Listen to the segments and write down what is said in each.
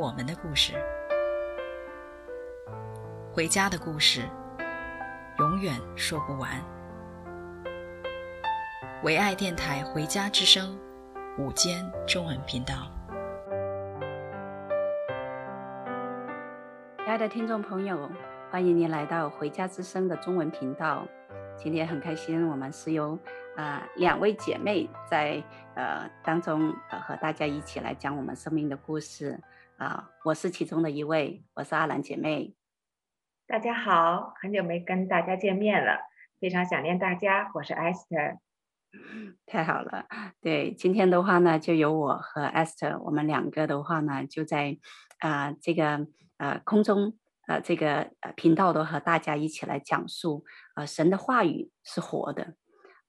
我们的故事，回家的故事，永远说不完。唯爱电台《回家之声》午间中文频道，亲爱的听众朋友，欢迎您来到《回家之声》的中文频道。今天很开心，我们是由啊、两位姐妹在呃当中呃和大家一起来讲我们生命的故事。啊，我是其中的一位，我是阿兰姐妹。大家好，很久没跟大家见面了，非常想念大家。我是 Esther，太好了。对，今天的话呢，就由我和 Esther，我们两个的话呢，就在啊、呃、这个啊、呃、空中啊、呃、这个频道都和大家一起来讲述啊、呃、神的话语是活的。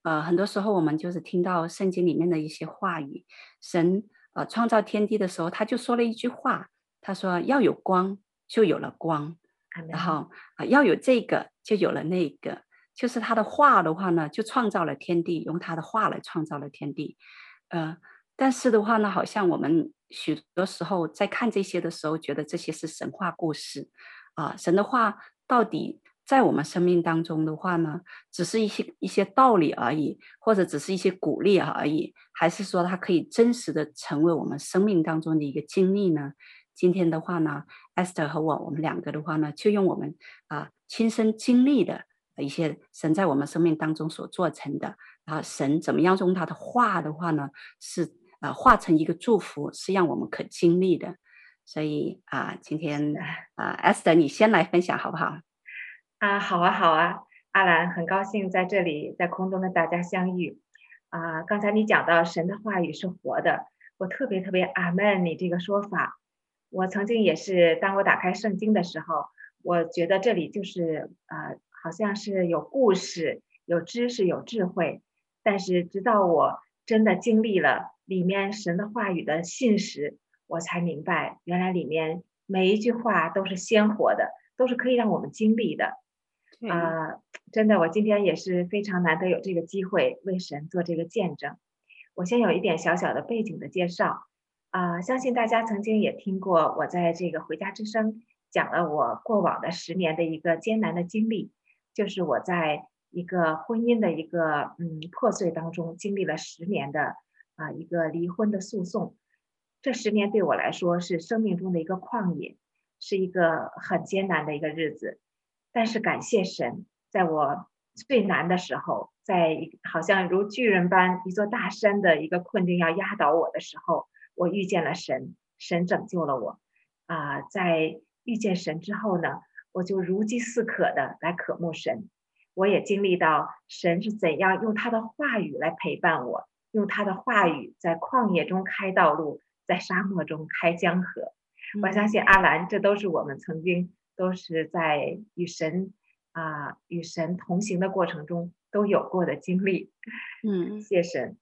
呃，很多时候我们就是听到圣经里面的一些话语，神。呃，创造天地的时候，他就说了一句话，他说要有光，就有了光，然后啊、呃、要有这个，就有了那个，就是他的话的话呢，就创造了天地，用他的话来创造了天地。呃，但是的话呢，好像我们许多时候在看这些的时候，觉得这些是神话故事啊、呃，神的话到底？在我们生命当中的话呢，只是一些一些道理而已，或者只是一些鼓励而已，还是说它可以真实的成为我们生命当中的一个经历呢？今天的话呢，Esther 和我，我们两个的话呢，就用我们啊亲身经历的一些神在我们生命当中所做成的啊，神怎么样用他的话的话呢，是啊化成一个祝福，是让我们可经历的。所以啊，今天 啊，Esther 你先来分享好不好？啊，好啊，好啊，阿兰，很高兴在这里，在空中跟大家相遇。啊，刚才你讲到神的话语是活的，我特别特别阿门你这个说法。我曾经也是，当我打开圣经的时候，我觉得这里就是啊，好像是有故事、有知识、有智慧。但是直到我真的经历了里面神的话语的信实，我才明白，原来里面每一句话都是鲜活的，都是可以让我们经历的。啊、真的，我今天也是非常难得有这个机会为神做这个见证。我先有一点小小的背景的介绍啊、相信大家曾经也听过我在这个回家之声讲了我过往的十年的一个艰难的经历，就是我在一个婚姻的一个嗯破碎当中经历了十年的啊、一个离婚的诉讼。这十年对我来说是生命中的一个旷野，是一个很艰难的一个日子。但是感谢神，在我最难的时候，在好像如巨人般一座大山的一个困境要压倒我的时候，我遇见了神，神拯救了我。啊、在遇见神之后呢，我就如饥似渴的来渴慕神。我也经历到神是怎样用他的话语来陪伴我，用他的话语在旷野中开道路，在沙漠中开江河。我相信阿兰，这都是我们曾经。都是在与神啊、呃、与神同行的过程中都有过的经历，嗯，谢神。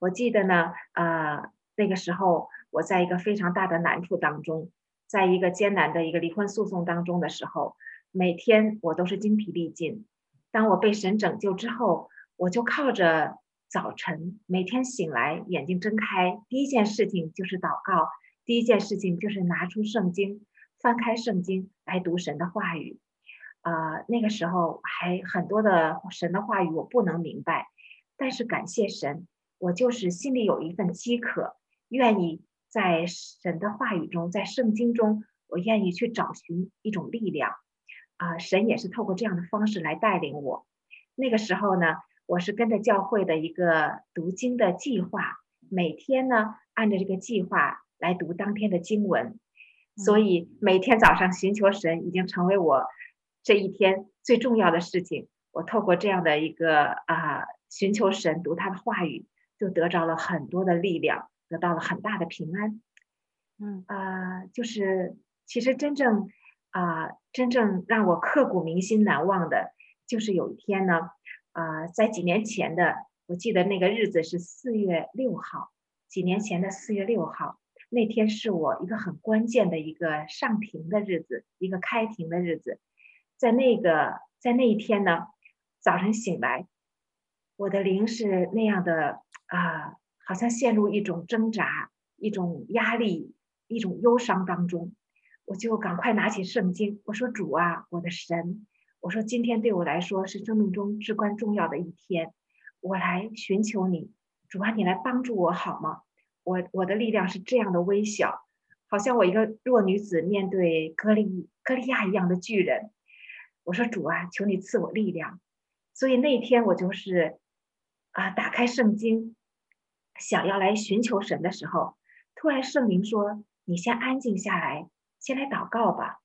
我记得呢，呃，那个时候我在一个非常大的难处当中，在一个艰难的一个离婚诉讼当中的时候，每天我都是精疲力尽。当我被神拯救之后，我就靠着早晨每天醒来，眼睛睁开，第一件事情就是祷告，第一件事情就是拿出圣经。翻开圣经来读神的话语，啊、那个时候还很多的神的话语我不能明白，但是感谢神，我就是心里有一份饥渴，愿意在神的话语中，在圣经中，我愿意去找寻一种力量，啊、神也是透过这样的方式来带领我。那个时候呢，我是跟着教会的一个读经的计划，每天呢按照这个计划来读当天的经文。所以每天早上寻求神已经成为我这一天最重要的事情。我透过这样的一个啊寻求神读他的话语，就得着了很多的力量，得到了很大的平安。嗯啊、呃，就是其实真正啊、呃，真正让我刻骨铭心难忘的，就是有一天呢，啊、呃，在几年前的，我记得那个日子是四月六号，几年前的四月六号，那天是我一个很关键的一个上庭的日子，一个开庭的日子，在那个在那一天呢，早晨醒来，我的灵是那样的啊、好像陷入一种挣扎、一种压力。一种忧伤当中，我就赶快拿起圣经，我说：“主啊，我的神，我说今天对我来说是生命中至关重要的一天，我来寻求你，主啊，你来帮助我好吗？我我的力量是这样的微小，好像我一个弱女子面对歌利歌利亚一样的巨人。我说主啊，求你赐我力量。所以那天我就是啊，打开圣经，想要来寻求神的时候，突然圣灵说。”你先安静下来，先来祷告吧。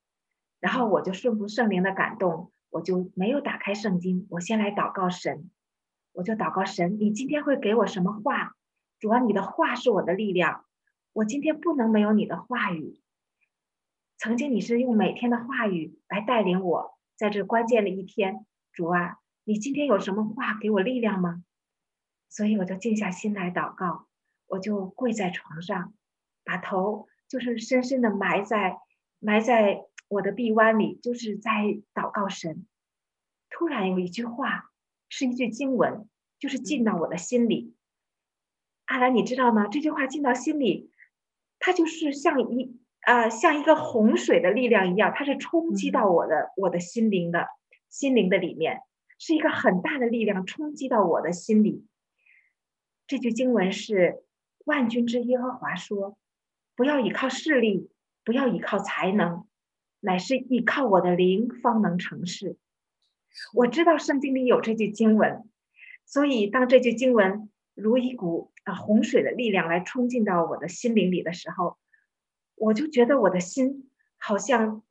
然后我就顺服圣灵的感动，我就没有打开圣经，我先来祷告神。我就祷告神，你今天会给我什么话？主啊，你的话是我的力量，我今天不能没有你的话语。曾经你是用每天的话语来带领我，在这关键的一天，主啊，你今天有什么话给我力量吗？所以我就静下心来祷告，我就跪在床上，把头。就是深深的埋在埋在我的臂弯里，就是在祷告神。突然有一句话，是一句经文，就是进到我的心里。阿兰，你知道吗？这句话进到心里，它就是像一啊、呃，像一个洪水的力量一样，它是冲击到我的我的心灵的心灵的里面，是一个很大的力量冲击到我的心里。这句经文是万军之耶和华说。不要依靠势力，不要依靠才能，乃是依靠我的灵方能成事。我知道圣经里有这句经文，所以当这句经文如一股啊洪水的力量来冲进到我的心灵里的时候，我就觉得我的心好像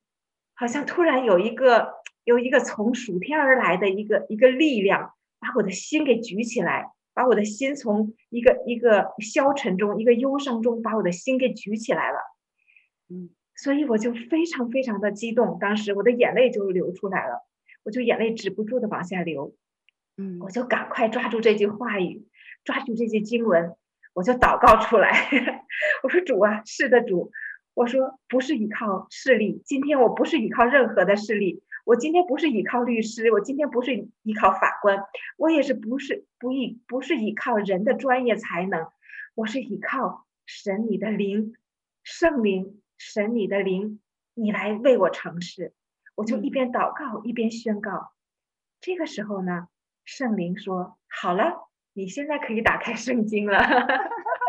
好像突然有一个有一个从暑天而来的一个一个力量，把我的心给举起来。把我的心从一个一个消沉中，一个忧伤中，把我的心给举起来了。嗯，所以我就非常非常的激动，当时我的眼泪就流出来了，我就眼泪止不住的往下流。嗯，我就赶快抓住这句话语，抓住这些经文，我就祷告出来。我说主啊，是的主，我说不是依靠势力，今天我不是依靠任何的势力。我今天不是依靠律师，我今天不是依靠法官，我也是不是不依不是依靠人的专业才能，我是依靠神你的灵，圣灵神你的灵，你来为我成事。我就一边祷告一边宣告。这个时候呢，圣灵说：“好了，你现在可以打开圣经了。”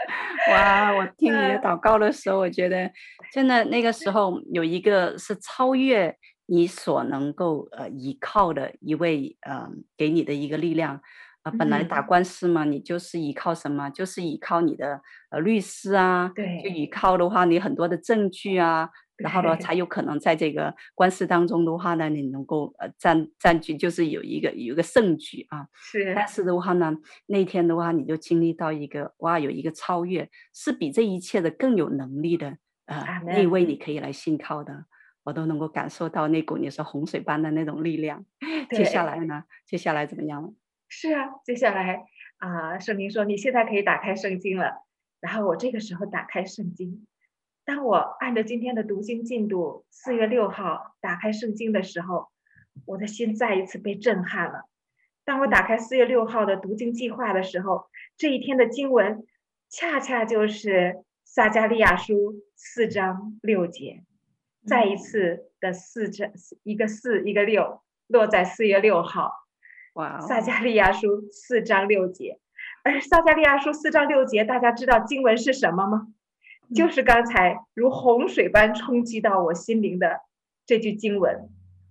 哇！我听你的祷告的时候，我觉得真的那个时候有一个是超越。你所能够呃依靠的一位呃给你的一个力量啊、呃，本来打官司嘛，你就是依靠什么？就是依靠你的呃律师啊，对，就依靠的话，你很多的证据啊，然后呢才 有可能在这个官司当中的话呢，你能够呃占占据，就是有一个有一个胜局啊。是，但是的话呢，那天的话你就经历到一个哇，有一个超越，是比这一切的更有能力的呃那位你可以来信靠的。我都能够感受到那股你说洪水般的那种力量。接下来呢？接下来怎么样了？是啊，接下来啊，圣灵说你现在可以打开圣经了。然后我这个时候打开圣经，当我按照今天的读经进度，四月六号打开圣经的时候，我的心再一次被震撼了。当我打开四月六号的读经计划的时候，这一天的经文恰恰就是撒迦利亚书四章六节。再一次的四这一个四一个六落在四月六号，哇！撒迦利亚书四章六节，而撒迦利亚书四章六节，大家知道经文是什么吗？就是刚才如洪水般冲击到我心灵的这句经文：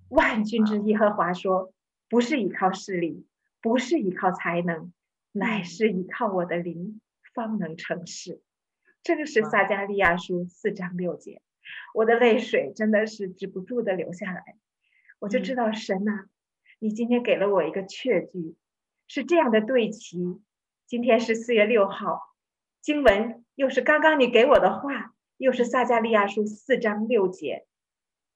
万军之耶和华说，不是依靠势力，不是依靠才能，乃是依靠我的灵，方能成事。这个是撒迦利亚书四章六节。我的泪水真的是止不住的流下来，我就知道神呐、啊，你今天给了我一个确据，是这样的对齐。今天是四月六号，经文又是刚刚你给我的话，又是撒迦利亚书四章六节。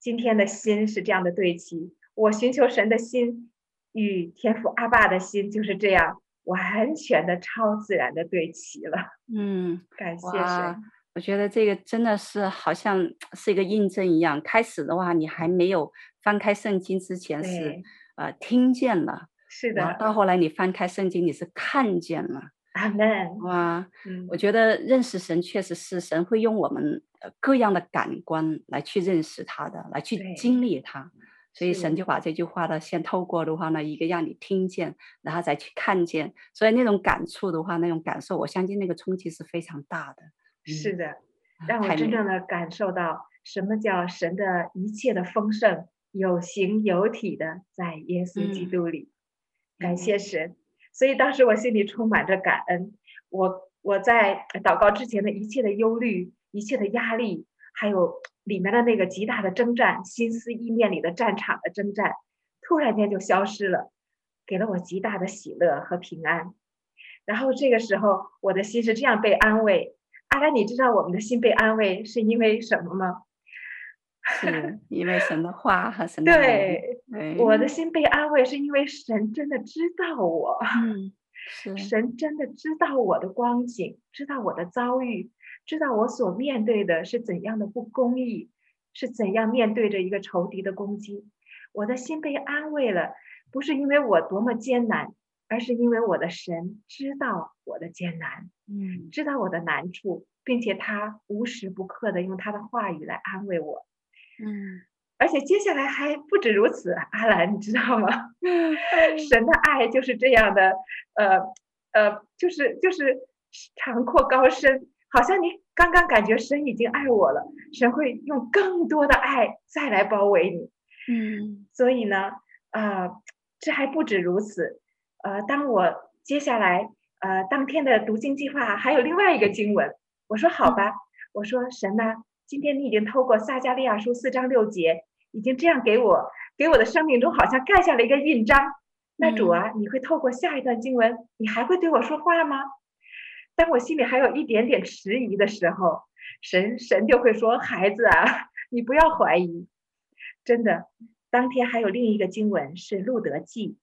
今天的心是这样的对齐，我寻求神的心与天父阿爸的心就是这样完全的超自然的对齐了。嗯，感谢神。我觉得这个真的是好像 是一个印证一样。开始的话，你还没有翻开圣经之前是呃听见了，是的。到后来你翻开圣经，你是看见了。阿门。哇，嗯，我觉得认识神确实是神会用我们各样的感官来去认识他的，来去经历他。所以神就把这句话呢，先透过的话呢，一个让你听见，然后再去看见。所以那种感触的话，那种感受，我相信那个冲击是非常大的。是的，让我真正的感受到什么叫神的一切的丰盛，有形有体的在耶稣基督里。嗯、感谢神，所以当时我心里充满着感恩。我我在祷告之前的一切的忧虑、一切的压力，还有里面的那个极大的征战、心思意念里的战场的征战，突然间就消失了，给了我极大的喜乐和平安。然后这个时候，我的心是这样被安慰。阿兰，你知道我们的心被安慰是因为什么吗？是因为神的话和神的对，对，我的心被安慰是因为神真的知道我，嗯，是神真的知道我的光景，知道我的遭遇，知道我所面对的是怎样的不公义，是怎样面对着一个仇敌的攻击。我的心被安慰了，不是因为我多么艰难。而是因为我的神知道我的艰难，嗯，知道我的难处，并且他无时不刻的用他的话语来安慰我，嗯，而且接下来还不止如此，阿兰，你知道吗？神的爱就是这样的，呃呃，就是就是长阔高深，好像你刚刚感觉神已经爱我了，神会用更多的爱再来包围你，嗯，所以呢，啊、呃，这还不止如此。呃，当我接下来呃当天的读经计划还有另外一个经文，我说好吧，我说神呐，今天你已经透过撒迦利亚书四章六节，已经这样给我给我的生命中好像盖下了一个印章。那主啊，你会透过下一段经文，你还会对我说话吗？当我心里还有一点点迟疑的时候，神神就会说，孩子啊，你不要怀疑，真的，当天还有另一个经文是路德记。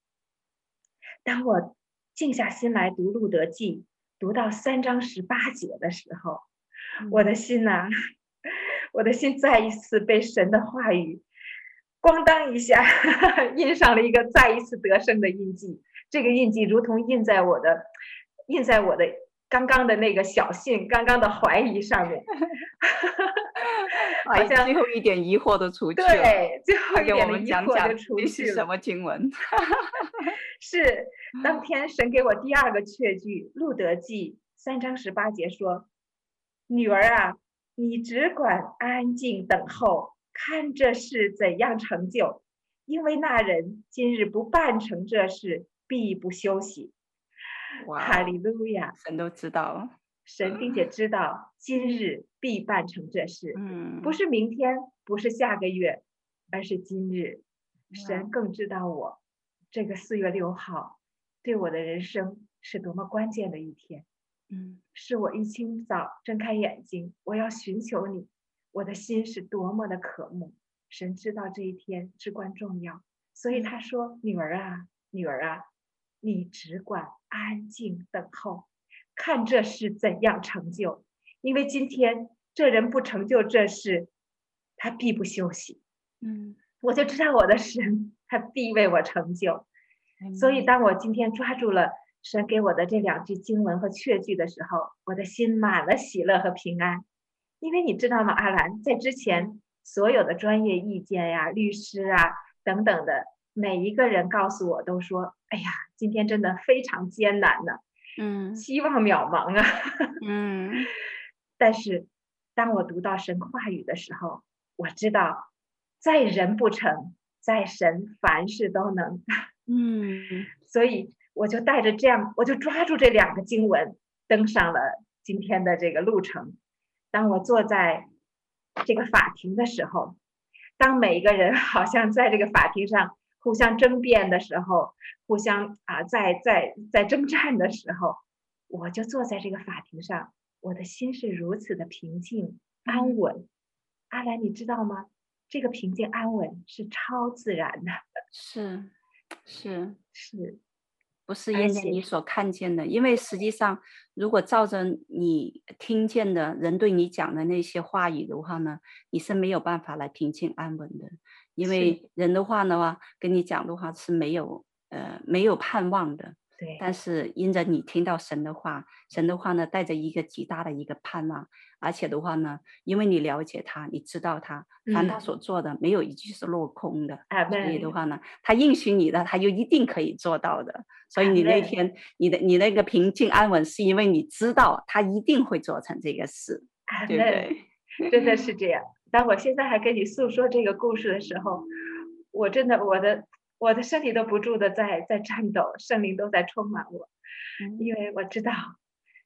当我静下心来读《路德记》，读到三章十八节的时候，我的心呐、啊，我的心再一次被神的话语，咣当一下 印上了一个再一次得胜的印记。这个印记如同印在我的，印在我的刚刚的那个小信、刚刚的怀疑上面。好像最后一点疑惑都出去了。对，最后一点的疑惑就出去了。是什么经文？是当天神给我第二个确据，《路德记》三章十八节说：“女儿啊，你只管安静等候，看这事怎样成就，因为那人今日不办成这事，必不休息。”，哈利路亚！神都知道。神并且知道今日必办成这事，嗯，不是明天，不是下个月，而是今日。神更知道我这个四月六号对我的人生是多么关键的一天，嗯，是我一清早睁开眼睛，我要寻求你，我的心是多么的渴慕。神知道这一天至关重要，所以他说：“女儿啊，女儿啊，你只管安静等候。”看这事怎样成就，因为今天这人不成就这事，他必不休息。嗯，我就知道我的神，他必为我成就。嗯。所以，当我今天抓住了神给我的这两句经文和确句的时候，我的心满了喜乐和平安。因为你知道吗，阿兰，在之前所有的专业意见呀、律师啊等等的每一个人告诉我都说：“哎呀，今天真的非常艰难呢。”嗯，希望渺茫啊。嗯，但是当我读到神话语的时候，我知道，在人不成，在神凡事都能。嗯，所以我就带着这样，我就抓住这两个经文，登上了今天的这个路程。当我坐在这个法庭的时候，当每一个人好像在这个法庭上。互相争辩的时候，互相啊，在在在征战的时候，我就坐在这个法庭上，我的心是如此的平静，安稳。阿兰，你知道吗？这个平静安稳是超自然的，是是是，不是因为你所看见的？因为实际上，如果照着你听见的人对你讲的那些话语的话呢，你是没有办法来平静安稳的。因为人的话的话，跟你讲的话是没有呃没有盼望的。对，但是因着你听到神的话，神的话呢，带着一个极大的一个盼望，而且的话呢，因为你了解他，你知道他，凡他所做的，嗯、没有一句是落空的。嗯、所以的话呢，他应许你的，他就一定可以做到的。所以你那天，你的你那个平静安稳，是因为你知道他一定会做成这个事，嗯、对不对？真的是这样。当我现在还跟你诉说这个故事的时候，我真的我的。我的身体都不住的在在颤抖，圣灵都在充满我，因为我知道，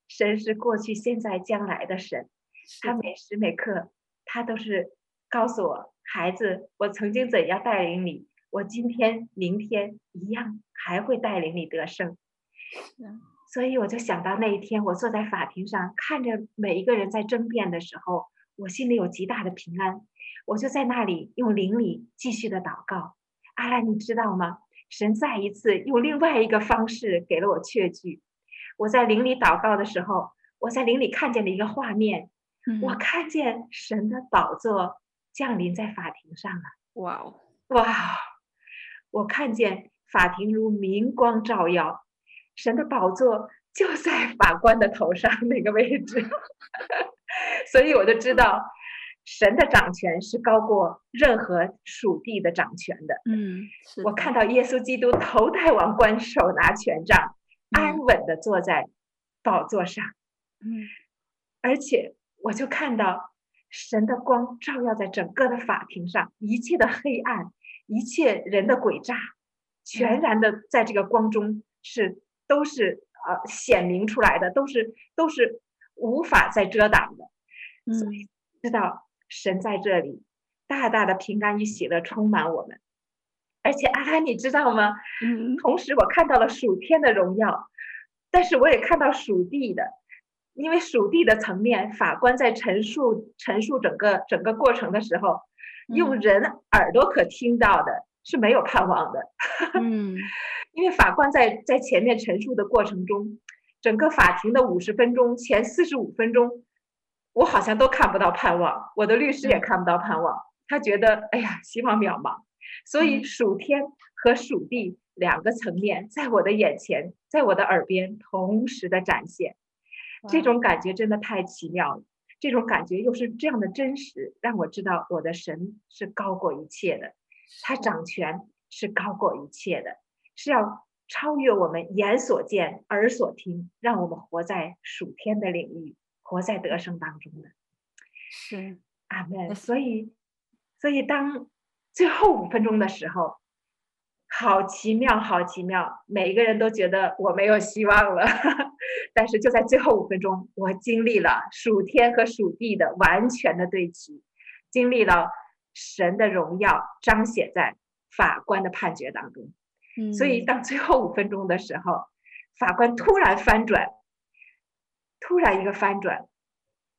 神是过去、现在、将来的神，他每时每刻，他都是告诉我，孩子，我曾经怎样带领你，我今天、明天一样还会带领你得胜。所以我就想到那一天，我坐在法庭上，看着每一个人在争辩的时候，我心里有极大的平安，我就在那里用灵里继续的祷告。阿兰，你知道吗？神再一次用另外一个方式给了我确据。我在灵里祷告的时候，我在灵里看见了一个画面，嗯、我看见神的宝座降临在法庭上了。哇哦，哇！我看见法庭如明光照耀，神的宝座就在法官的头上那个位置，所以我就知道。神的掌权是高过任何属地的掌权的。嗯，我看到耶稣基督头戴王冠，手拿权杖，安稳的坐在宝座上。嗯，而且我就看到神的光照耀在整个的法庭上，一切的黑暗，一切人的诡诈，全然的在这个光中是都是呃显明出来的，都是都是无法再遮挡的。所以知道。神在这里，大大的平安与喜乐充满我们，而且阿安，你知道吗？嗯，同时我看到了属天的荣耀，但是我也看到属地的，因为属地的层面，法官在陈述陈述整个整个过程的时候，用人耳朵可听到的是没有盼望的。嗯，因为法官在在前面陈述的过程中，整个法庭的五十分钟，前四十五分钟。我好像都看不到盼望，我的律师也看不到盼望，他觉得哎呀，希望渺茫。所以属天和属地两个层面在我的眼前，在我的耳边同时的展现，这种感觉真的太奇妙了。这种感觉又是这样的真实，让我知道我的神是高过一切的，他掌权是高过一切的，是要超越我们眼所见、耳所听，让我们活在属天的领域。活在得胜当中的，是阿门。所以，所以当最后五分钟的时候，好奇妙，好奇妙，每一个人都觉得我没有希望了。但是就在最后五分钟，我经历了属天和属地的完全的对齐，经历了神的荣耀彰显在法官的判决当中。嗯，所以当最后五分钟的时候，法官突然翻转。突然一个翻转，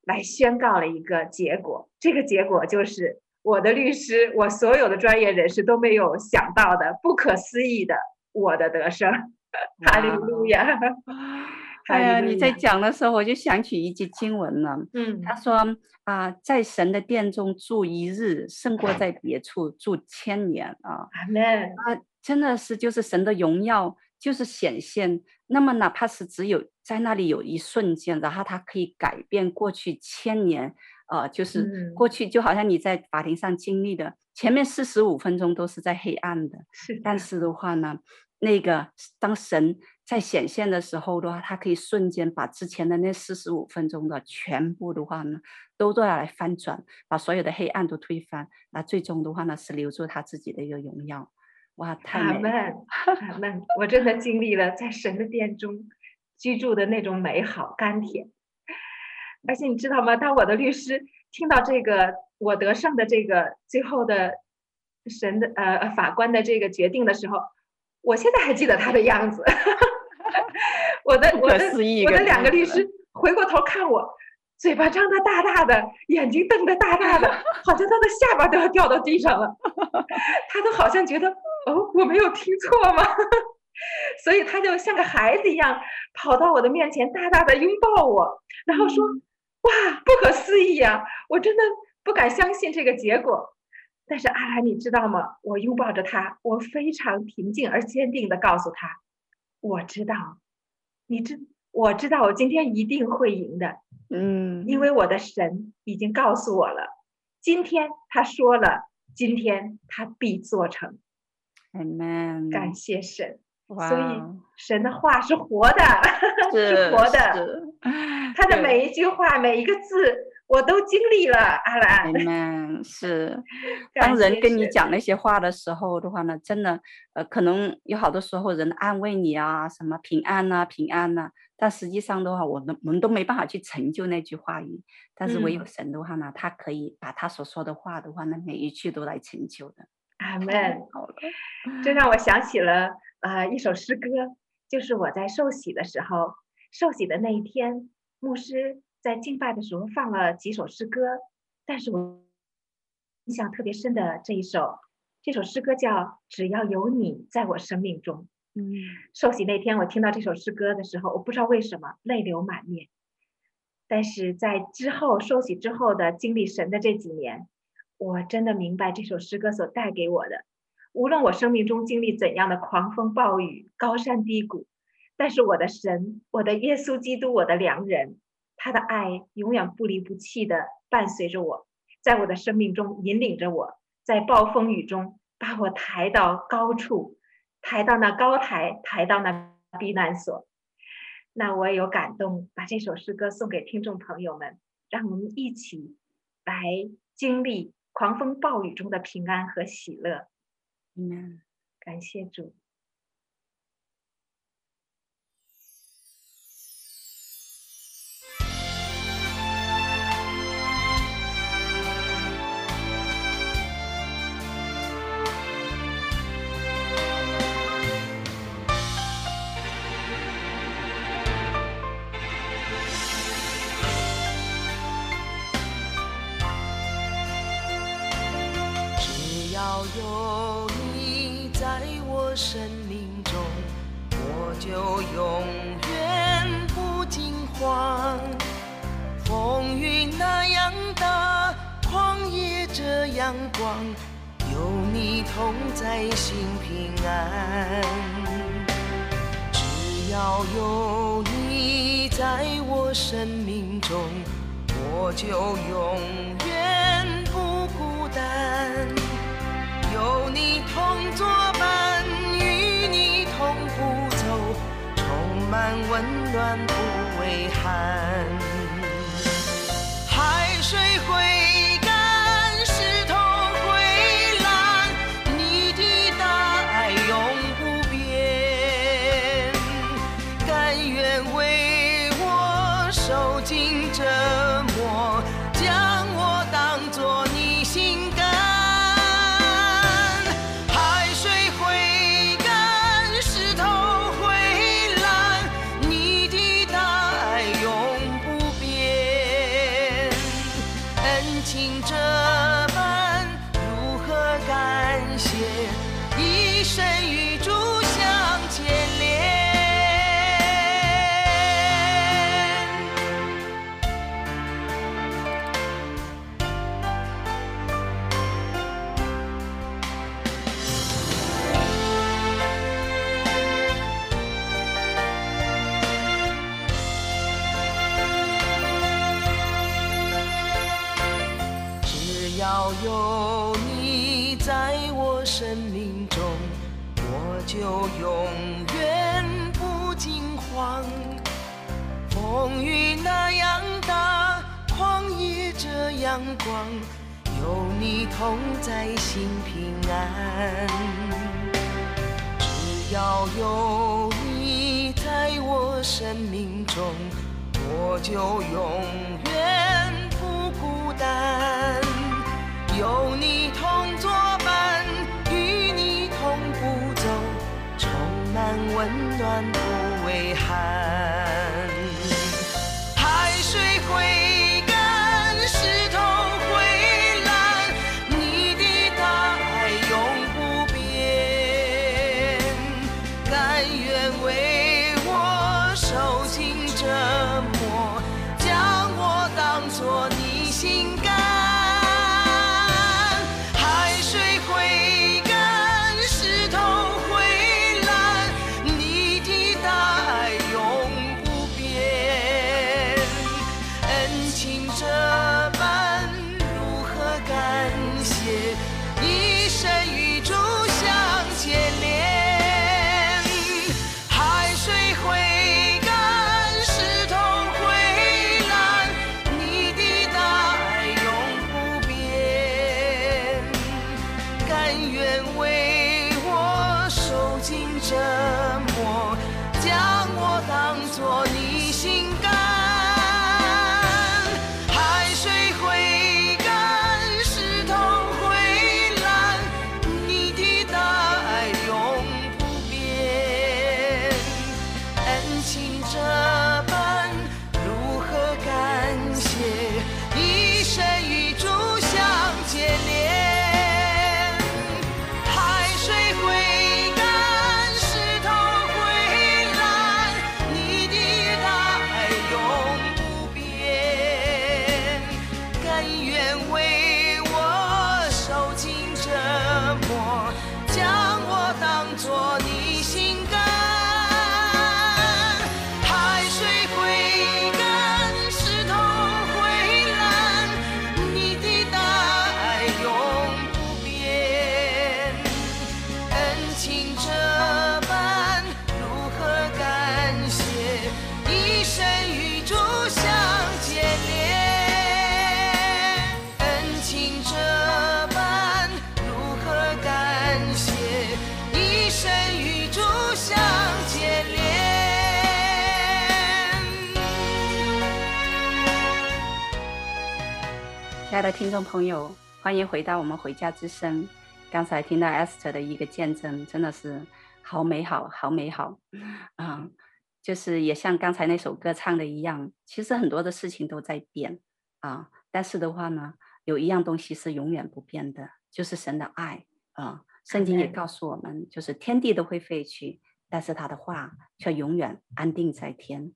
来宣告了一个结果。这个结果就是我的律师，我所有的专业人士都没有想到的不可思议的我的得胜。哈利路亚！哎呀，你在讲的时候，我就想起一句经文了。嗯，他说啊、呃，在神的殿中住一日，胜过在别处住千年啊。阿门。啊，真的是就是神的荣耀。就是显现，那么哪怕是只有在那里有一瞬间，然后它可以改变过去千年，呃，就是过去就好像你在法庭上经历的，前面四十五分钟都是在黑暗的，是，但是的话呢，那个当神在显现的时候的话，它可以瞬间把之前的那四十五分钟的全部的话呢，都都要来翻转，把所有的黑暗都推翻，那最终的话呢，是留住他自己的一个荣耀。哇，太美了！阿门！我真的经历了在神的殿中居住的那种美好甘甜，而且你知道吗？当我的律师听到这个我得胜的这个最后的神的呃法官的这个决定的时候，我现在还记得他的样子。我的我的我的两个律师回过头看我，嘴巴张得大大的，眼睛瞪得大大的，好像他的下巴都要掉到地上了。他都好像觉得，哦，我没有听错吗？所以他就像个孩子一样，跑到我的面前，大大的拥抱我，然后说：“哇，不可思议呀！我真的不敢相信这个结果。”但是阿兰，你知道吗？我拥抱着他，我非常平静而坚定的告诉他：“我知道，你知，我知道，我今天一定会赢的。”嗯，因为我的神已经告诉我了，今天他说了，今天他必做成。Amen。感谢神。所以神的话是活的，是，是活的。他的每一句话，每一个字，我都经历了。阿兰，Amen。是，当人跟你讲那些话的时候的话呢，真的，呃，可能有好多时候人安慰你啊，什么平安呐、啊，平安呐、啊。但实际上的话，我们我们都没办法去成就那句话语。但是唯有神的话呢，嗯、他可以把他所说的话的话呢，每一句都来成就的。阿门。好了，这让我想起了。啊、呃，一首诗歌，就是我在受洗的时候，受洗的那一天，牧师在敬拜的时候放了几首诗歌，但是我印象特别深的这一首，这首诗歌叫《只要有你在我生命中》。嗯，受洗那天我听到这首诗歌的时候，我不知道为什么泪流满面，但是在之后受洗之后的经历神的这几年，我真的明白这首诗歌所带给我的。无论我生命中经历怎样的狂风暴雨、高山低谷，但是我的神，我的耶稣基督，我的良人，他的爱永远不离不弃地伴随着我，在我的生命中引领着我，在暴风雨中把我抬到高处，抬到那高台，抬到那避难所。那我也有感动，把这首诗歌送给听众朋友们，让我们一起来经历狂风暴雨中的平安和喜乐。嗯，感谢主。同在，心平安。只要有你在我生命中，我就永远不孤单。有你同作伴，与你同步走，充满温暖不畏寒。海水会只要有你在我生命中，我就永远不孤单。有你同作伴，与你同步走，充满温暖不畏寒。爱的听众朋友，欢迎回到我们回家之声。刚才听到 Esther 的一个见证，真的是好美好，好美好啊！就是也像刚才那首歌唱的一样，其实很多的事情都在变啊，但是的话呢，有一样东西是永远不变的，就是神的爱啊。圣经也告诉我们，就是天地都会废去，但是他的话却永远安定在天。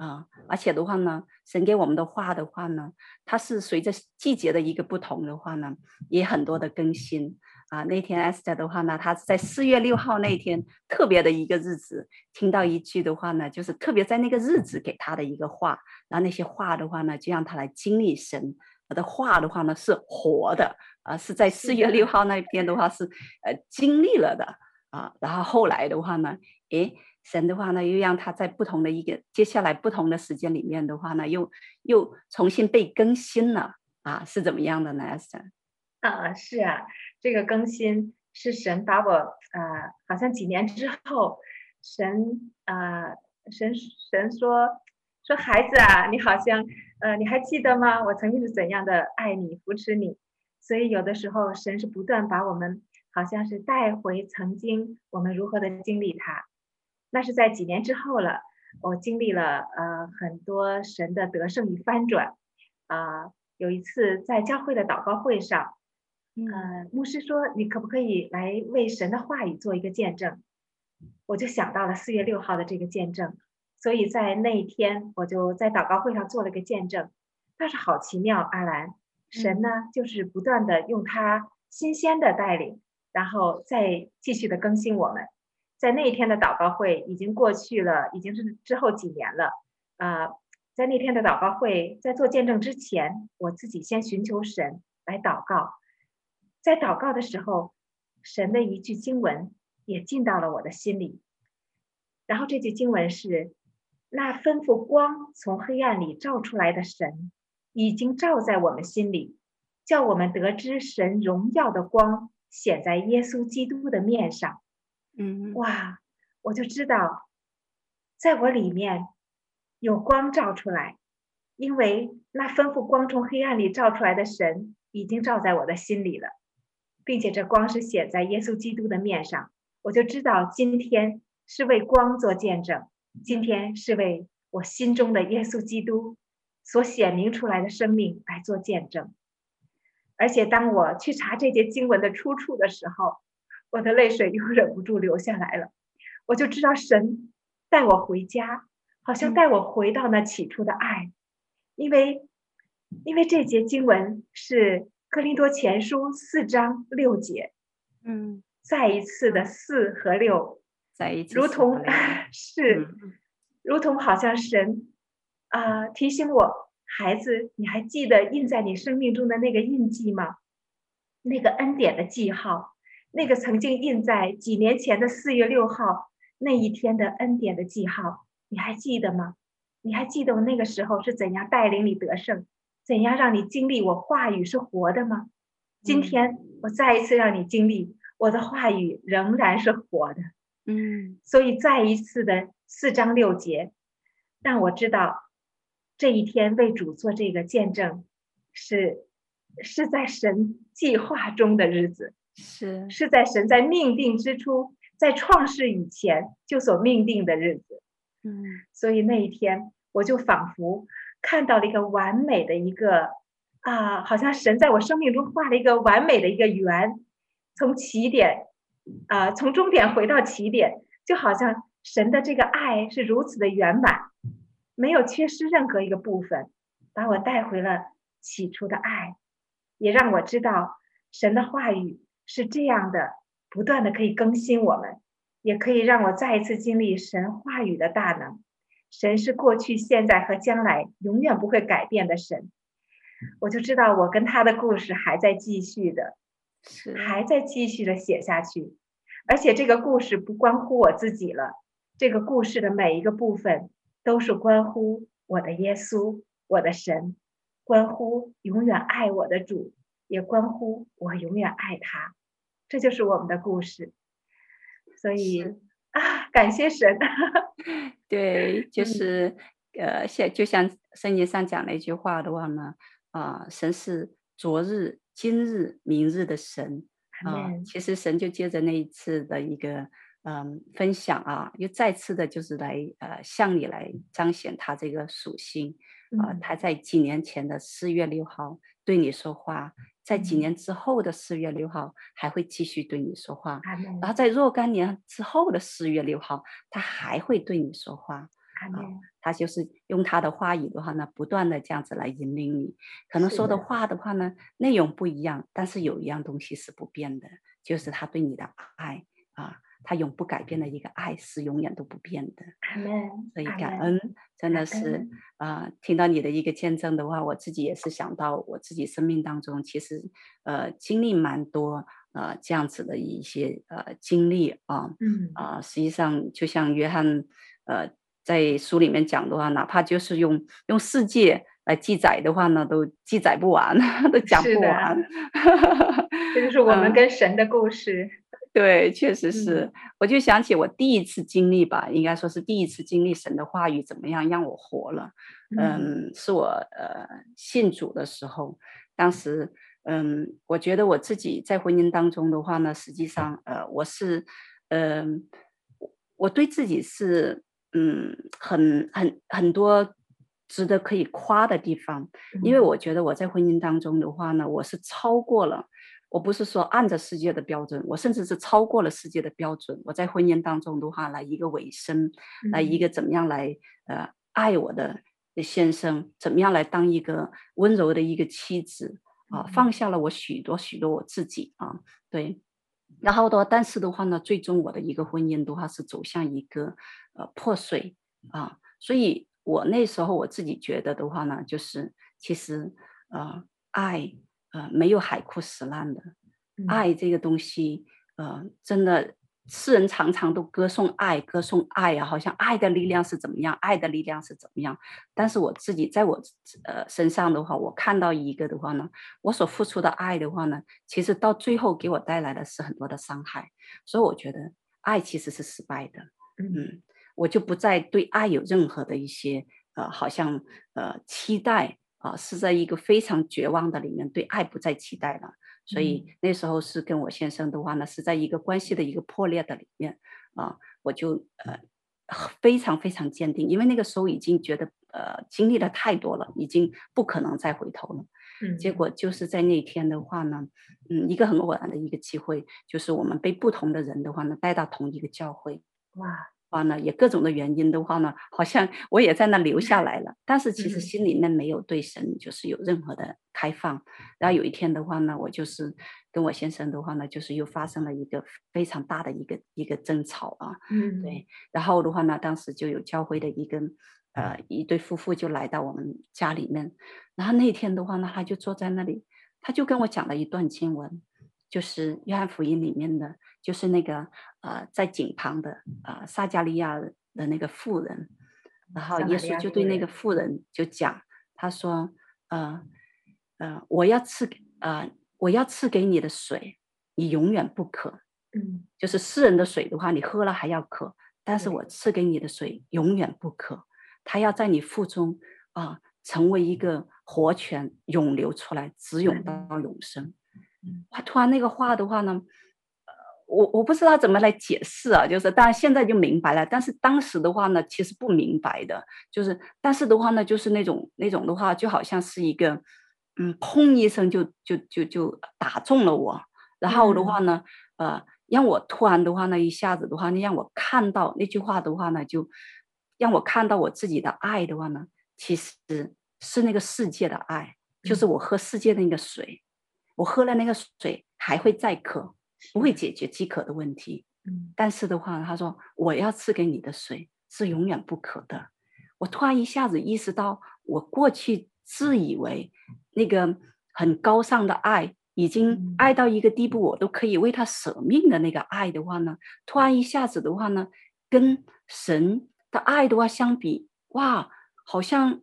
啊，而且的话呢，神给我们的话的话呢，它是随着季节的一个不同的话呢，也很多的更新啊。那天 Esther 的话呢，他在四月六号那天特别的一个日子，听到一句的话呢，就是特别在那个日子给他的一个话，然后那些话的话呢，就让他来经历神。他的话的话呢，是活的啊，是在四月六号那一天的话是呃经历了的啊，然后后来的话呢，诶。神的话呢，又让他在不同的一个接下来不同的时间里面的话呢，又又重新被更新了啊，是怎么样的呢？神啊，是啊，这个更新是神把我啊，好像几年之后，神啊，神神说说孩子啊，你好像呃，你还记得吗？我曾经是怎样的爱你、扶持你，所以有的时候神是不断把我们好像是带回曾经我们如何的经历他。那是在几年之后了，我经历了呃很多神的得胜与翻转，啊、呃，有一次在教会的祷告会上，呃，牧师说，你可不可以来为神的话语做一个见证？我就想到了四月六号的这个见证，所以在那一天我就在祷告会上做了个见证。但是好奇妙，阿兰，神呢就是不断的用他新鲜的带领，然后再继续的更新我们。在那一天的祷告会已经过去了，已经是之后几年了。啊、呃，在那天的祷告会，在做见证之前，我自己先寻求神来祷告。在祷告的时候，神的一句经文也进到了我的心里。然后这句经文是：“那吩咐光从黑暗里照出来的神，已经照在我们心里，叫我们得知神荣耀的光显在耶稣基督的面上。”嗯，哇，我就知道，在我里面有光照出来，因为那吩咐光从黑暗里照出来的神已经照在我的心里了，并且这光是显在耶稣基督的面上，我就知道今天是为光做见证，今天是为我心中的耶稣基督所显明出来的生命来做见证，而且当我去查这节经文的出处的时候。我的泪水又忍不住流下来了，我就知道神带我回家，好像带我回到那起初的爱，因为因为这节经文是哥林多前书四章六节，嗯，再一次的四和六，再一次，如同是，如同好像神啊、呃、提醒我，孩子，你还记得印在你生命中的那个印记吗？那个恩典的记号。那个曾经印在几年前的四月六号那一天的恩典的记号，你还记得吗？你还记得我那个时候是怎样带领你得胜，怎样让你经历我话语是活的吗？今天我再一次让你经历我的话语仍然是活的。嗯，所以再一次的四章六节，让我知道这一天为主做这个见证是是在神计划中的日子。是。是在神在命定之初，在创世以前就所命定的日子，嗯，所以那一天我就仿佛看到了一个完美的一个啊，好像神在我生命中画了一个完美的一个圆，从起点啊，从终点回到起点，就好像神的这个爱是如此的圆满，没有缺失任何一个部分，把我带回了起初的爱，也让我知道神的话语。是这样的，不断的可以更新我们，也可以让我再一次经历神话语的大能。神是过去、现在和将来永远不会改变的神。我就知道我跟他的故事还在继续的，是还在继续的写下去。而且这个故事不关乎我自己了，这个故事的每一个部分都是关乎我的耶稣，我的神，关乎永远爱我的主，也关乎我永远爱他。这就是我们的故事，所以啊，感谢神。对，就是呃，像就像圣经上讲的一句话的话呢，啊、呃，神是昨日、今日、明日的神啊。其实神就接着那一次的一个嗯分享啊，又再次的就是来呃向你来彰显他这个属性啊。他在几年前的四月六号对你说话。在几年之后的四月六号，还会继续对你说话。然后在若干年之后的四月六号，他还会对你说话。啊他就是用他的话语的话呢，不断的这样子来引领你。可能说的话的话呢，内容不一样，但是有一样东西是不变的，就是他对你的爱啊。他永不改变的一个爱是永远都不变的，所以感恩真的是啊、呃，听到你的一个见证的话，我自己也是想到我自己生命当中其实呃经历蛮多呃这样子的一些呃经历啊，嗯。啊、呃，实际上就像约翰呃在书里面讲的话，哪怕就是用用世界来记载的话呢，都记载不完，都讲不完，这就是我们跟神的故事。嗯对，确实是，嗯、我就想起我第一次经历吧，应该说是第一次经历神的话语怎么样让我活了。嗯，嗯是我呃信主的时候，当时嗯，我觉得我自己在婚姻当中的话呢，实际上呃我是嗯、呃，我对自己是嗯很很很多值得可以夸的地方，因为我觉得我在婚姻当中的话呢，我是超过了。我不是说按着世界的标准，我甚至是超过了世界的标准。我在婚姻当中的话，来一个尾声，来一个怎么样来呃爱我的先生，怎么样来当一个温柔的一个妻子啊，放下了我许多许多我自己啊，对。然后的话，但是的话呢，最终我的一个婚姻的话是走向一个呃破碎啊，所以我那时候我自己觉得的话呢，就是其实呃爱。呃，没有海枯石烂的爱这个东西，呃，真的，世人常常都歌颂爱，歌颂爱啊，好像爱的力量是怎么样，爱的力量是怎么样。但是我自己在我呃身上的话，我看到一个的话呢，我所付出的爱的话呢，其实到最后给我带来的是很多的伤害。所以我觉得爱其实是失败的。嗯，我就不再对爱有任何的一些呃，好像呃期待。啊，是在一个非常绝望的里面，对爱不再期待了，所以那时候是跟我先生的话呢，是在一个关系的一个破裂的里面啊，我就呃非常非常坚定，因为那个时候已经觉得呃经历了太多了，已经不可能再回头了。嗯，结果就是在那天的话呢，嗯，一个很偶然的一个机会，就是我们被不同的人的话呢带到同一个教会，哇。话呢，也各种的原因的话呢，好像我也在那留下来了，但是其实心里面没有对神就是有任何的开放。然后有一天的话呢，我就是跟我先生的话呢，就是又发生了一个非常大的一个一个争吵啊。嗯，对。然后的话呢，当时就有教会的一个呃一对夫妇就来到我们家里面，然后那天的话呢，他就坐在那里，他就跟我讲了一段经文。就是约翰福音里面的，就是那个呃，在井旁的呃撒加利亚的那个妇人，然后耶稣就对那个妇人就讲，他说，呃呃，我要赐给呃我要赐给你的水，你永远不渴，嗯，就是世人的水的话，你喝了还要渴，但是我赐给你的水永远不渴，它要在你腹中啊、呃，成为一个活泉，涌流出来，直涌到永生。哇！突然那个话的话呢，呃，我我不知道怎么来解释啊，就是，当然现在就明白了。但是当时的话呢，其实不明白的，就是，但是的话呢，就是那种那种的话，就好像是一个，嗯，砰一声就就就就打中了我。然后的话呢，呃，让我突然的话呢，一下子的话，你让我看到那句话的话呢，就让我看到我自己的爱的话呢，其实是那个世界的爱，就是我喝世界的那个水。我喝了那个水还会再渴，不会解决饥渴的问题。嗯，但是的话，他说我要赐给你的水是永远不渴的。我突然一下子意识到，我过去自以为那个很高尚的爱，已经爱到一个地步，我都可以为他舍命的那个爱的话呢，突然一下子的话呢，跟神的爱的话相比，哇，好像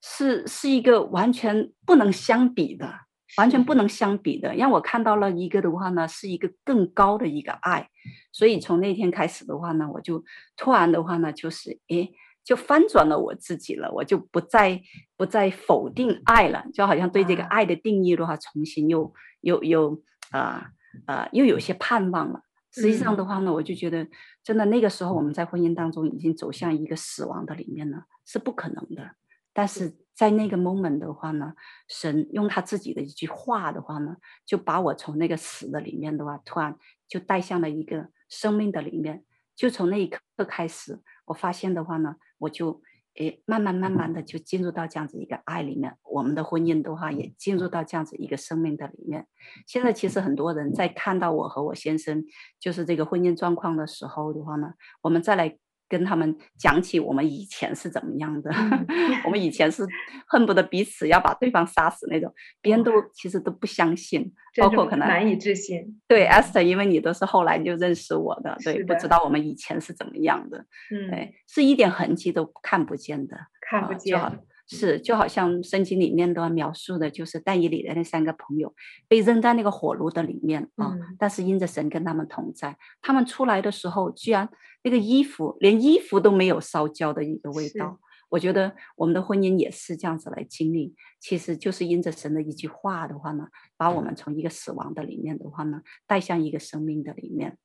是是一个完全不能相比的。完全不能相比的，让我看到了一个的话呢，是一个更高的一个爱。所以从那天开始的话呢，我就突然的话呢，就是诶，就翻转了我自己了，我就不再不再否定爱了，就好像对这个爱的定义的话，重新又又又啊啊又有些盼望了。实际上的话呢，我就觉得真的那个时候我们在婚姻当中已经走向一个死亡的里面了，是不可能的。但是在那个 moment 的话呢，神用他自己的一句话的话呢，就把我从那个死的里面的话，突然就带向了一个生命的里面。就从那一刻开始，我发现的话呢，我就诶慢慢慢慢的就进入到这样子一个爱里面。我们的婚姻的话也进入到这样子一个生命的里面。现在其实很多人在看到我和我先生就是这个婚姻状况的时候的话呢，我们再来。跟他们讲起我们以前是怎么样的，我们以前是恨不得彼此要把对方杀死那种，别人都其实都不相信，包括可能难以置信。对，Esther，因为你都是后来就认识我的，对，不知道我们以前是怎么样的，嗯，对，是一点痕迹都看不见的，看不见。啊是，就好像圣经里面的描述的，就是但以理的那三个朋友被扔在那个火炉的里面啊，嗯、但是因着神跟他们同在，他们出来的时候，居然那个衣服连衣服都没有烧焦的一个味道。我觉得我们的婚姻也是这样子来经历，其实就是因着神的一句话的话呢，把我们从一个死亡的里面的话呢，带向一个生命的里面。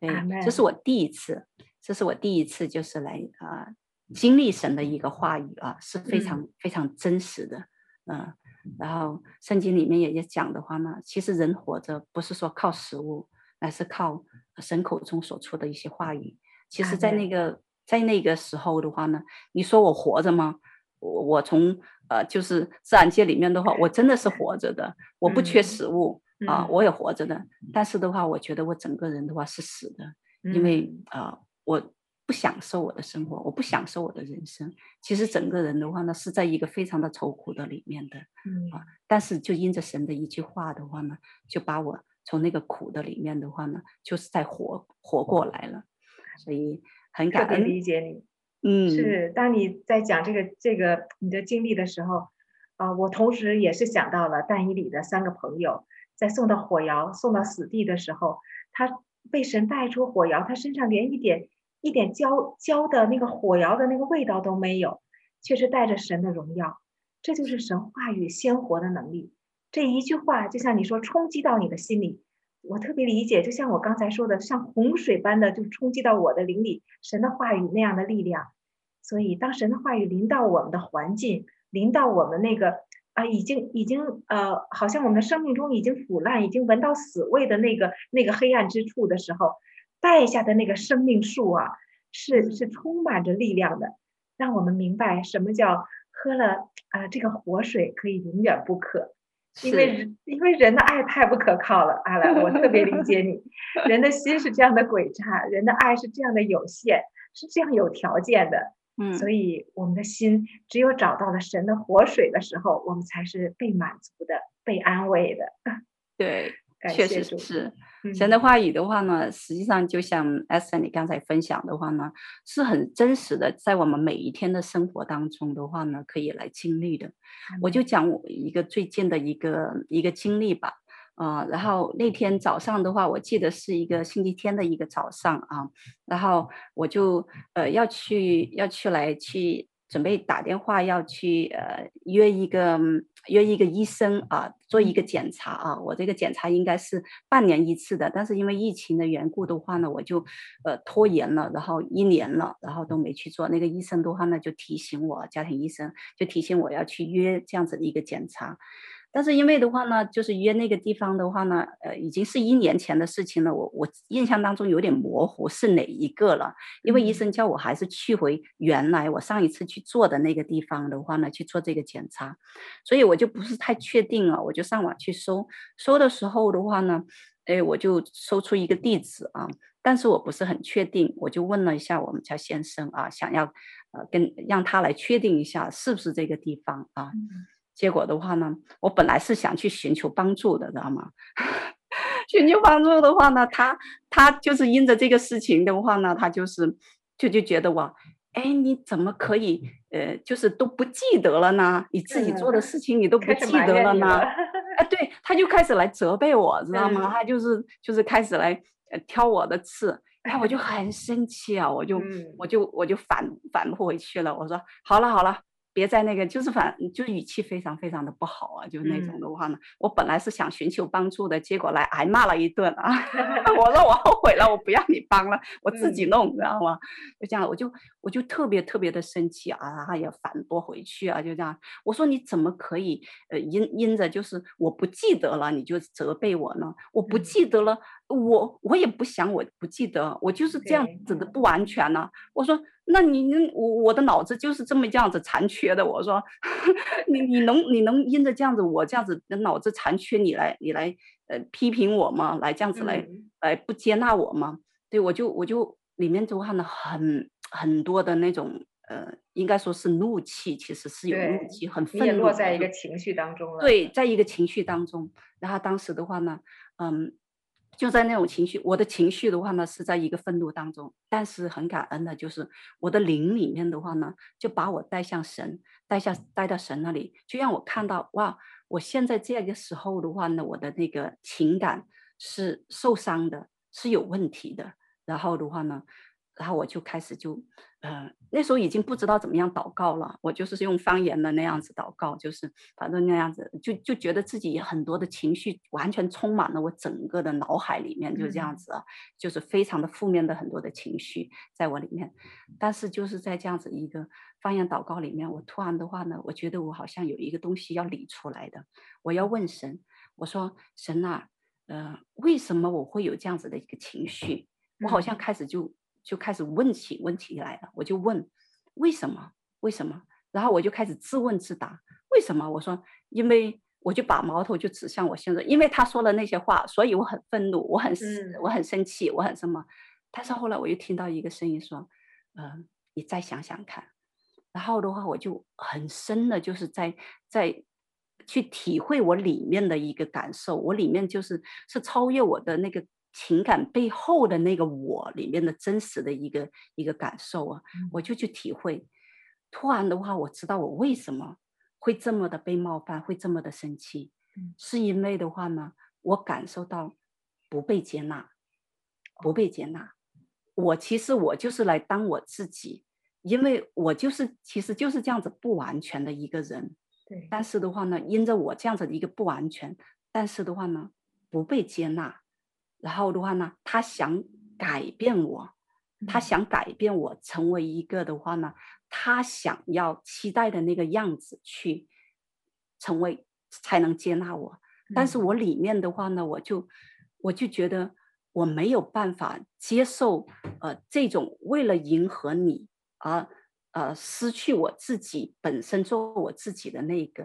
对，这是我第一次，这是我第一次就是来啊。呃经历神的一个话语啊，是非常非常真实的，嗯、呃，然后圣经里面也也讲的话呢，其实人活着不是说靠食物，而是靠神口中所出的一些话语。其实，在那个在那个时候的话呢，你说我活着吗？我我从呃就是自然界里面的话，我真的是活着的，我不缺食物啊、呃，我也活着的。但是的话，我觉得我整个人的话是死的，因为啊、呃、我。不享受我的生活，我不享受我的人生。其实整个人的话呢，是在一个非常的愁苦的里面的，嗯啊。但是就因着神的一句话的话呢，就把我从那个苦的里面的话呢，就是在活活过来了。所以很感恩理解你。嗯，是当你在讲这个这个你的经历的时候，啊、呃，我同时也是想到了但以理的三个朋友，在送到火窑、送到死地的时候，他被神带出火窑，他身上连一点。一点焦焦的那个火窑的那个味道都没有，却是带着神的荣耀，这就是神话语鲜活的能力。这一句话就像你说，冲击到你的心里，我特别理解。就像我刚才说的，像洪水般的就冲击到我的灵里，神的话语那样的力量。所以，当神的话语临到我们的环境，临到我们那个啊，已经已经呃，好像我们的生命中已经腐烂，已经闻到死味的那个那个黑暗之处的时候。带下的那个生命树啊，是是充满着力量的，让我们明白什么叫喝了啊、呃、这个活水可以永远不渴，因为因为人的爱太不可靠了。阿兰，我特别理解你，人的心是这样的诡诈，人的爱是这样的有限，是这样有条件的。嗯，所以我们的心只有找到了神的活水的时候，我们才是被满足的、被安慰的。对，感谢确实是。神的话语的话呢，实际上就像 Esther 你刚才分享的话呢，是很真实的，在我们每一天的生活当中的话呢，可以来经历的。我就讲我一个最近的一个一个经历吧，啊、呃，然后那天早上的话，我记得是一个星期天的一个早上啊，然后我就呃要去要去来去。准备打电话要去呃约一个 约一个医生啊，做一个检查啊。我这个检查应该是半年一次的，但是因为疫情的缘故的话呢，我就呃拖延了，然后一年了，然后都没去做。那个医生的话呢，就提醒我，家庭医生就提醒我要去约这样子的一个检查。但是因为的话呢，就是约那个地方的话呢，呃，已经是一年前的事情了。我我印象当中有点模糊是哪一个了，因为医生叫我还是去回原来我上一次去做的那个地方的话呢，去做这个检查，所以我就不是太确定了。我就上网去搜，搜的时候的话呢，哎，我就搜出一个地址啊，但是我不是很确定，我就问了一下我们家先生啊，想要呃跟让他来确定一下是不是这个地方啊。嗯结果的话呢，我本来是想去寻求帮助的，知道吗？寻求帮助的话呢，他他就是因着这个事情的话呢，他就是就就觉得我，哎，你怎么可以呃，就是都不记得了呢？你自己做的事情你都不记得了呢？哎，对，他就开始来责备我，知道吗？他就是就是开始来呃挑我的刺。然后我就很生气啊，我就、嗯、我就我就反反驳回去了，我说好了好了。别在那个，就是反，就语气非常非常的不好啊，就那种的话呢，嗯、我本来是想寻求帮助的，结果来挨骂了一顿啊！我说我后悔了，我不要你帮了，我自己弄，嗯、知道吗？就这样，我就我就特别特别的生气啊，也反驳回去啊，就这样。我说你怎么可以呃因因着就是我不记得了你就责备我呢？我不记得了，嗯、我我也不想我不记得，我就是这样子的不完全呢、啊。我说。那你我我的脑子就是这么这样子残缺的。我说，你你能你能因着这样子我这样子的脑子残缺，你来你来呃批评我吗？来这样子来、嗯、来不接纳我吗？对，我就我就里面就看了很很多的那种呃，应该说是怒气，其实是有怒气，很愤怒。在一个情绪当中了。对，在一个情绪当中，然后当时的话呢，嗯。就在那种情绪，我的情绪的话呢，是在一个愤怒当中，但是很感恩的，就是我的灵里面的话呢，就把我带向神，带向带到神那里，就让我看到哇，我现在这个时候的话呢，我的那个情感是受伤的，是有问题的，然后的话呢。然后我就开始就，呃，那时候已经不知道怎么样祷告了。我就是用方言的那样子祷告，就是反正那样子，就就觉得自己很多的情绪完全充满了我整个的脑海里面，就这样子啊，就是非常的负面的很多的情绪在我里面。但是就是在这样子一个方言祷告里面，我突然的话呢，我觉得我好像有一个东西要理出来的，我要问神，我说神啊，呃，为什么我会有这样子的一个情绪？我好像开始就。就开始问起问题来了，我就问为什么？为什么？然后我就开始自问自答，为什么？我说，因为我就把矛头就指向我现在，因为他说了那些话，所以我很愤怒，我很、嗯、我很生气，我很什么？但是后来我又听到一个声音说，嗯、呃，你再想想看。然后的话，我就很深的，就是在在去体会我里面的一个感受，我里面就是是超越我的那个。情感背后的那个我里面的真实的一个一个感受啊，我就去体会。突然的话，我知道我为什么会这么的被冒犯，会这么的生气，是因为的话呢，我感受到不被接纳，不被接纳。我其实我就是来当我自己，因为我就是其实就是这样子不完全的一个人。对。但是的话呢，因着我这样子的一个不完全，但是的话呢，不被接纳。然后的话呢，他想改变我，他想改变我成为一个的话呢，他想要期待的那个样子去成为，才能接纳我。但是我里面的话呢，我就我就觉得我没有办法接受，呃，这种为了迎合你而呃失去我自己本身做我自己的那个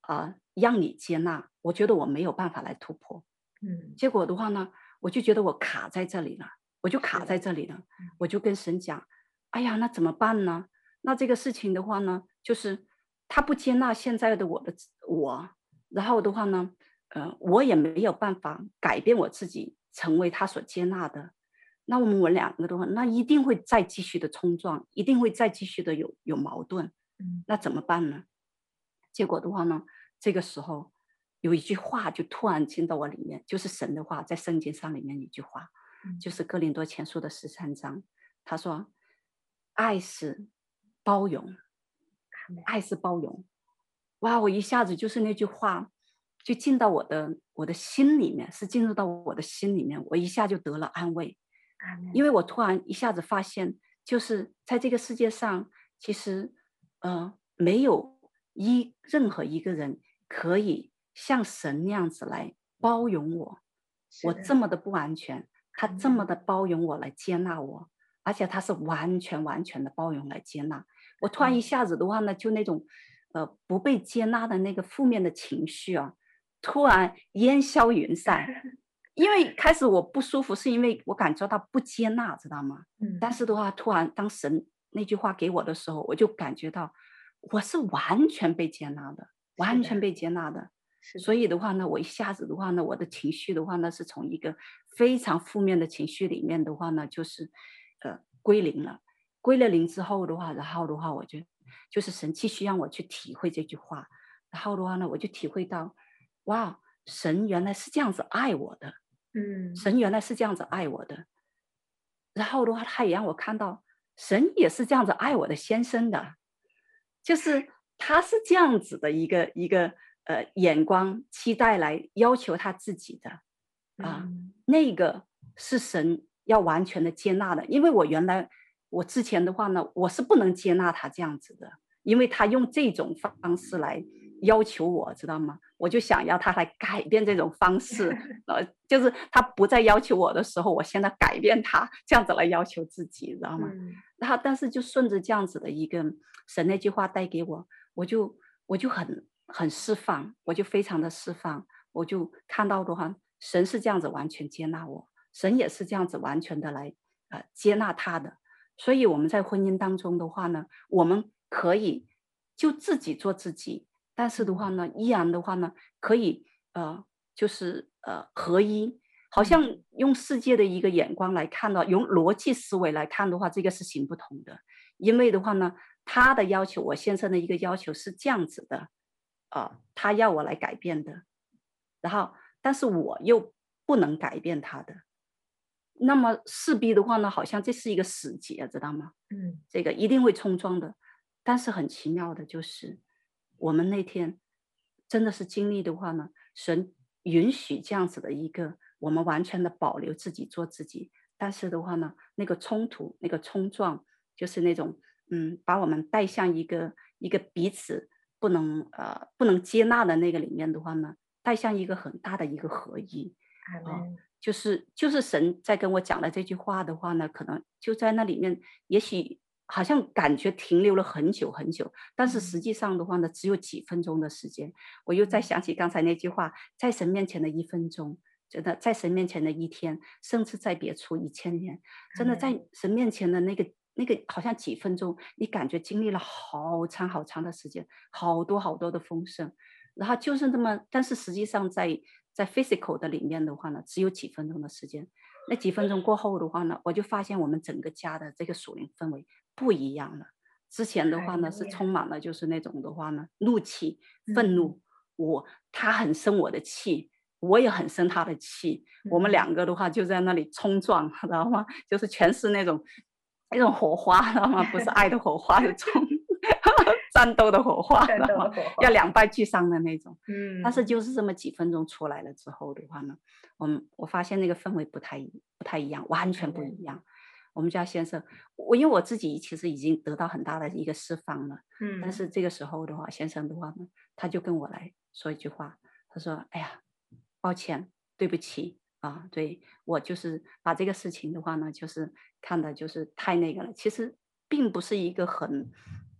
啊、呃，让你接纳，我觉得我没有办法来突破。嗯，结果的话呢。我就觉得我卡在这里了，我就卡在这里了，我就跟神讲：“哎呀，那怎么办呢？那这个事情的话呢，就是他不接纳现在的我的我，然后的话呢，呃，我也没有办法改变我自己成为他所接纳的。那我们我两个的话，那一定会再继续的冲撞，一定会再继续的有有矛盾。那怎么办呢？结果的话呢，这个时候。”有一句话就突然进到我里面，就是神的话，在圣经上里面一句话，就是哥林多前书的十三章，他说：“爱是包容，爱是包容。”哇！我一下子就是那句话，就进到我的我的心里面，是进入到我的心里面，我一下就得了安慰，因为我突然一下子发现，就是在这个世界上，其实呃，没有一任何一个人可以。像神那样子来包容我，我这么的不完全，他这么的包容我来接纳我，而且他是完全完全的包容来接纳我。突然一下子的话呢，就那种呃不被接纳的那个负面的情绪啊，突然烟消云散。因为开始我不舒服，是因为我感觉到不接纳，知道吗？嗯。但是的话，突然当神那句话给我的时候，我就感觉到我是完全被接纳的，完全被接纳的。所以的话呢，我一下子的话呢，我的情绪的话呢，是从一个非常负面的情绪里面的话呢，就是，呃，归零了。归了零之后的话，然后的话，我就就是神继续让我去体会这句话。然后的话呢，我就体会到，哇，神原来是这样子爱我的。嗯，神原来是这样子爱我的。然后的话，他也让我看到神也是这样子爱我的先生的，就是他是这样子的一个一个呃眼光期待来要求他自己的啊，嗯、那个是神要完全的接纳的，因为我原来我之前的话呢，我是不能接纳他这样子的，因为他用这种方式来要求我，知道吗？我就想要他来改变这种方式，呃，就是他不再要求我的时候，我现在改变他，这样子来要求自己，知道吗？嗯、然后，但是就顺着这样子的一个神那句话带给我，我就我就很很释放，我就非常的释放，我就看到的话，神是这样子完全接纳我，神也是这样子完全的来呃接纳他的，所以我们在婚姻当中的话呢，我们可以就自己做自己。但是的话呢，依然的话呢，可以呃，就是呃合一，好像用世界的一个眼光来看到，用逻辑思维来看的话，这个是行不通的。因为的话呢，他的要求，我先生的一个要求是这样子的，啊、呃，他要我来改变的，然后但是我又不能改变他的，那么势必的话呢，好像这是一个死结，知道吗？嗯，这个一定会冲撞的。但是很奇妙的就是。我们那天真的是经历的话呢，神允许这样子的一个，我们完全的保留自己做自己。但是的话呢，那个冲突、那个冲撞，就是那种嗯，把我们带向一个一个彼此不能呃不能接纳的那个里面的话呢，带向一个很大的一个合一。啊、呃，就是就是神在跟我讲了这句话的话呢，可能就在那里面，也许。好像感觉停留了很久很久，但是实际上的话呢，只有几分钟的时间。我又再想起刚才那句话，在神面前的一分钟，真的在神面前的一天，甚至在别处一千年，真的在神面前的那个那个，好像几分钟，你感觉经历了好长好长的时间，好多好多的风声，然后就是那么，但是实际上在在 physical 的里面的话呢，只有几分钟的时间。那几分钟过后的话呢，我就发现我们整个家的这个属灵氛围不一样了。之前的话呢，是充满了就是那种的话呢，怒气、愤怒。我他很生我的气，我也很生他的气。我们两个的话就在那里冲撞，知道吗？就是全是那种那种火花，知道吗？不是爱的火花，是冲。战斗的火花，知道吗要两败俱伤的那种。嗯，但是就是这么几分钟出来了之后的话呢，我们我发现那个氛围不太不太一样，完全不一样。我们家先生，我因为我自己其实已经得到很大的一个释放了。嗯，但是这个时候的话，先生的话呢，他就跟我来说一句话，他说：“哎呀，抱歉，对不起啊，对我就是把这个事情的话呢，就是看的就是太那个了。其实并不是一个很。”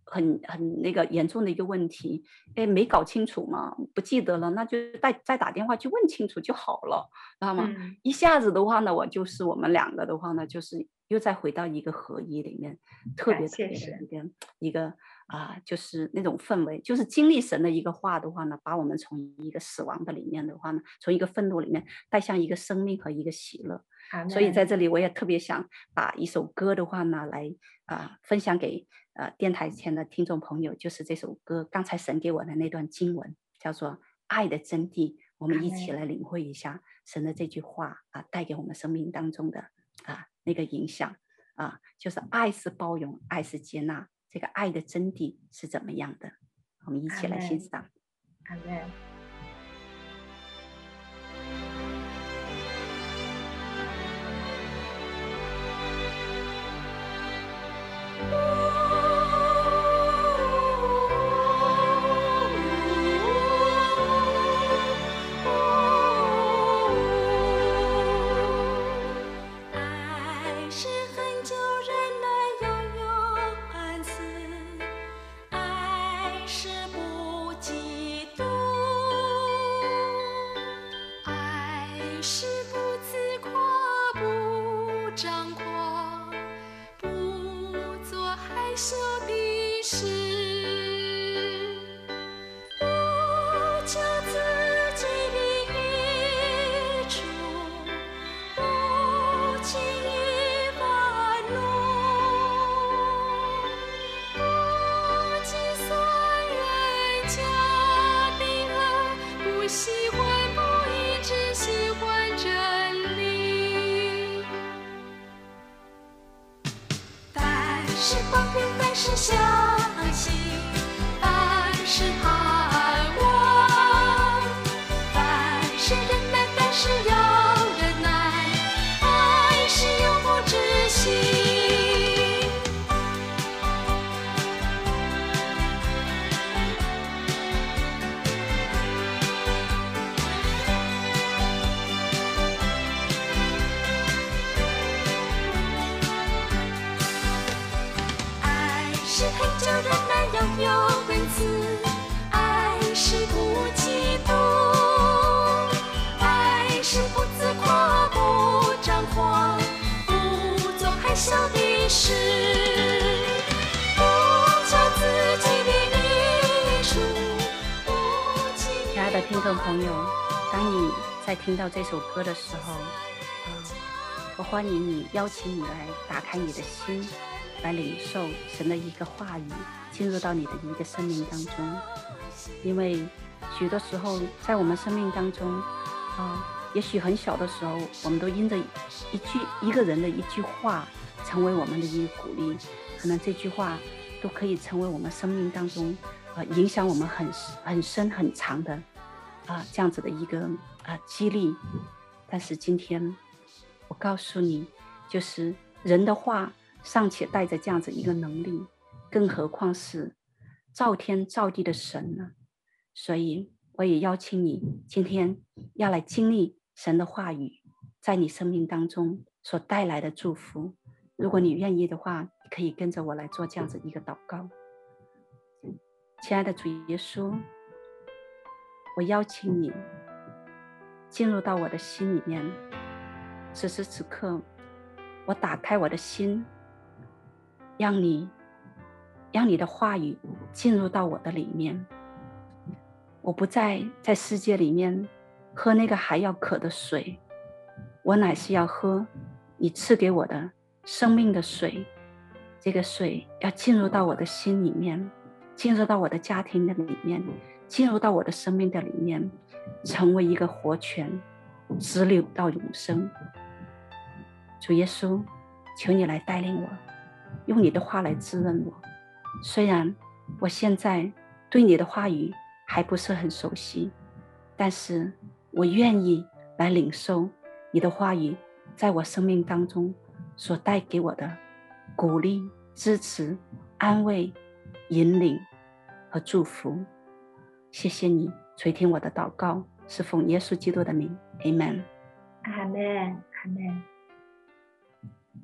很很那个严重的一个问题，哎，没搞清楚嘛，不记得了，那就再再打电话去问清楚就好了，知道吗？嗯、一下子的话呢，我就是我们两个的话呢，就是又再回到一个合一里面，特别特别的一个一个啊、呃，就是那种氛围，就是经历神的一个话的话呢，把我们从一个死亡的里面的话呢，从一个愤怒里面带向一个生命和一个喜乐。所以在这里我也特别想把一首歌的话呢，来啊、呃、分享给。呃，电台前的听众朋友，就是这首歌，刚才神给我的那段经文，叫做《爱的真谛》，我们一起来领会一下神的这句话啊，带给我们生命当中的啊那个影响啊，就是爱是包容，爱是接纳，这个爱的真谛是怎么样的？我们一起来欣赏。阿门。歌的时候，啊，我欢迎你，邀请你来打开你的心，来领受神的一个话语，进入到你的一个生命当中。因为许多时候在我们生命当中，啊，也许很小的时候，我们都因着一句一个人的一句话，成为我们的一个鼓励，可能这句话都可以成为我们生命当中，啊，影响我们很很深很长的。啊，这样子的一个啊激励，但是今天我告诉你，就是人的话尚且带着这样子一个能力，更何况是造天造地的神呢？所以我也邀请你今天要来经历神的话语在你生命当中所带来的祝福。如果你愿意的话，可以跟着我来做这样子一个祷告。亲爱的主耶稣。我邀请你进入到我的心里面。此时此刻，我打开我的心，让你，让你的话语进入到我的里面。我不再在世界里面喝那个还要渴的水，我乃是要喝你赐给我的生命的水。这个水要进入到我的心里面，进入到我的家庭的里面。进入到我的生命的里面，成为一个活泉，直流到永生。主耶稣，求你来带领我，用你的话来滋润我。虽然我现在对你的话语还不是很熟悉，但是我愿意来领受你的话语在我生命当中所带给我的鼓励、支持、安慰、引领和祝福。谢谢你垂听我的祷告，是奉耶稣基督的名，Amen。阿门，阿门。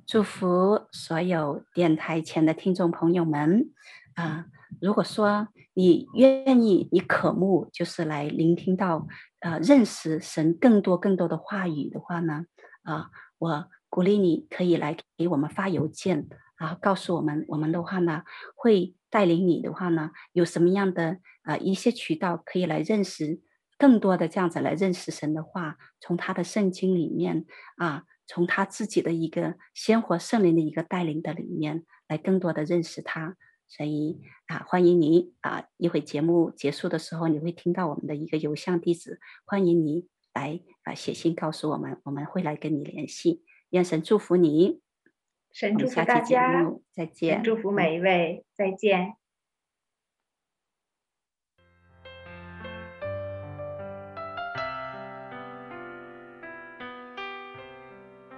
祝福所有电台前的听众朋友们啊！如果说你愿意，你渴慕就是来聆听到呃认识神更多更多的话语的话呢啊，我鼓励你可以来给我们发邮件然后，告诉我们我们的话呢会。带领你的话呢，有什么样的啊、呃、一些渠道可以来认识更多的这样子来认识神的话，从他的圣经里面啊，从他自己的一个鲜活圣灵的一个带领的里面来更多的认识他。所以啊，欢迎您啊，一会节目结束的时候，你会听到我们的一个邮箱地址，欢迎你来啊写信告诉我们，我们会来跟你联系。愿神祝福你。神祝福大家，再见。祝福每一位，再见。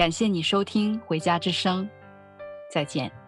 感谢你收听《回家之声》，再见。